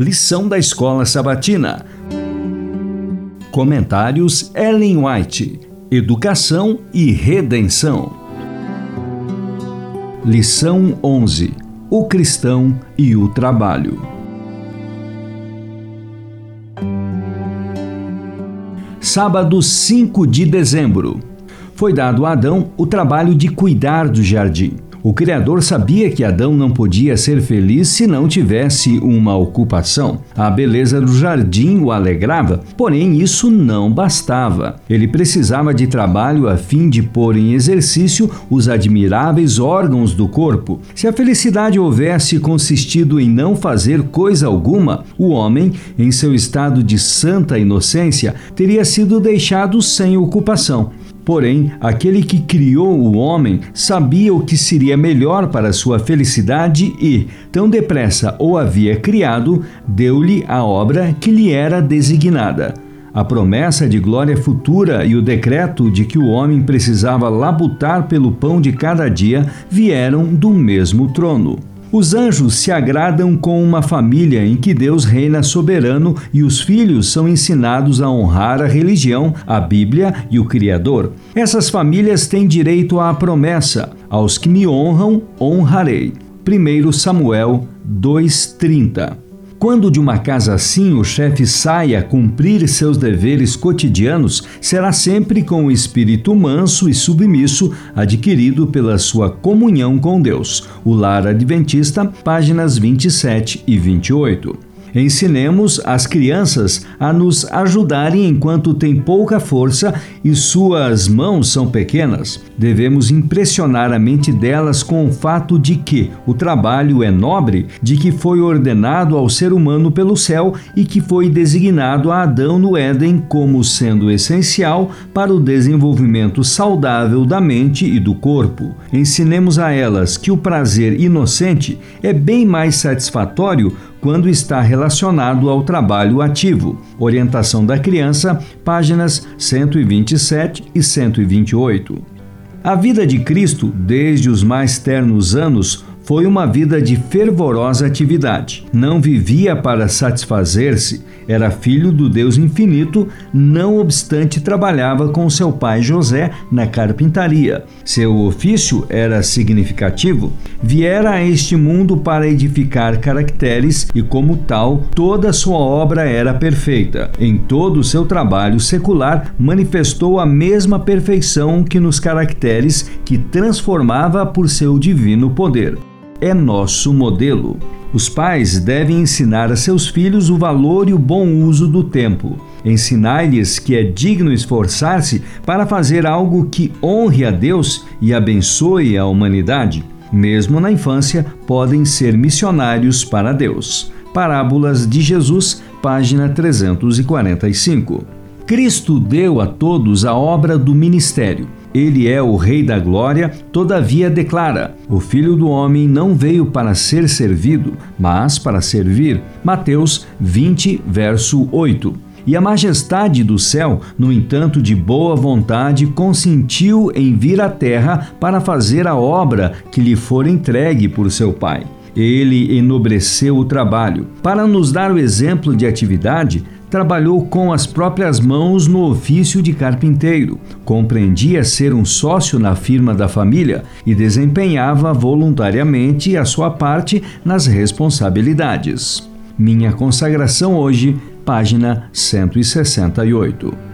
Lição da Escola Sabatina. Comentários Ellen White. Educação e Redenção. Lição 11. O cristão e o trabalho. Sábado 5 de dezembro. Foi dado a Adão o trabalho de cuidar do jardim. O Criador sabia que Adão não podia ser feliz se não tivesse uma ocupação. A beleza do jardim o alegrava, porém isso não bastava. Ele precisava de trabalho a fim de pôr em exercício os admiráveis órgãos do corpo. Se a felicidade houvesse consistido em não fazer coisa alguma, o homem, em seu estado de santa inocência, teria sido deixado sem ocupação. Porém, aquele que criou o homem sabia o que seria melhor para sua felicidade e, tão depressa o havia criado, deu-lhe a obra que lhe era designada. A promessa de glória futura e o decreto de que o homem precisava labutar pelo pão de cada dia vieram do mesmo trono. Os anjos se agradam com uma família em que Deus reina soberano e os filhos são ensinados a honrar a religião, a Bíblia e o Criador. Essas famílias têm direito à promessa: aos que me honram, honrarei. 1 Samuel 2:30 quando de uma casa assim o chefe sai a cumprir seus deveres cotidianos, será sempre com o espírito manso e submisso adquirido pela sua comunhão com Deus. O Lar Adventista, páginas 27 e 28. Ensinemos as crianças a nos ajudarem enquanto têm pouca força e suas mãos são pequenas. Devemos impressionar a mente delas com o fato de que o trabalho é nobre, de que foi ordenado ao ser humano pelo céu e que foi designado a Adão no Éden como sendo essencial para o desenvolvimento saudável da mente e do corpo. Ensinemos a elas que o prazer inocente é bem mais satisfatório quando está relacionado ao trabalho ativo. Orientação da criança, páginas 127 e 128. A vida de Cristo, desde os mais ternos anos, foi uma vida de fervorosa atividade. Não vivia para satisfazer-se, era filho do Deus infinito, não obstante trabalhava com seu pai José na carpintaria. Seu ofício era significativo. Viera a este mundo para edificar caracteres e, como tal, toda sua obra era perfeita. Em todo o seu trabalho secular, manifestou a mesma perfeição que nos caracteres que transformava por seu divino poder é nosso modelo. Os pais devem ensinar a seus filhos o valor e o bom uso do tempo. Ensinar-lhes que é digno esforçar-se para fazer algo que honre a Deus e abençoe a humanidade. Mesmo na infância, podem ser missionários para Deus. Parábolas de Jesus, página 345. Cristo deu a todos a obra do ministério. Ele é o Rei da Glória, todavia declara: O Filho do Homem não veio para ser servido, mas para servir. Mateus 20, verso 8. E a majestade do céu, no entanto, de boa vontade, consentiu em vir à terra para fazer a obra que lhe for entregue por seu Pai. Ele enobreceu o trabalho. Para nos dar o exemplo de atividade, trabalhou com as próprias mãos no ofício de carpinteiro, compreendia ser um sócio na firma da família e desempenhava voluntariamente a sua parte nas responsabilidades. Minha consagração hoje, página 168.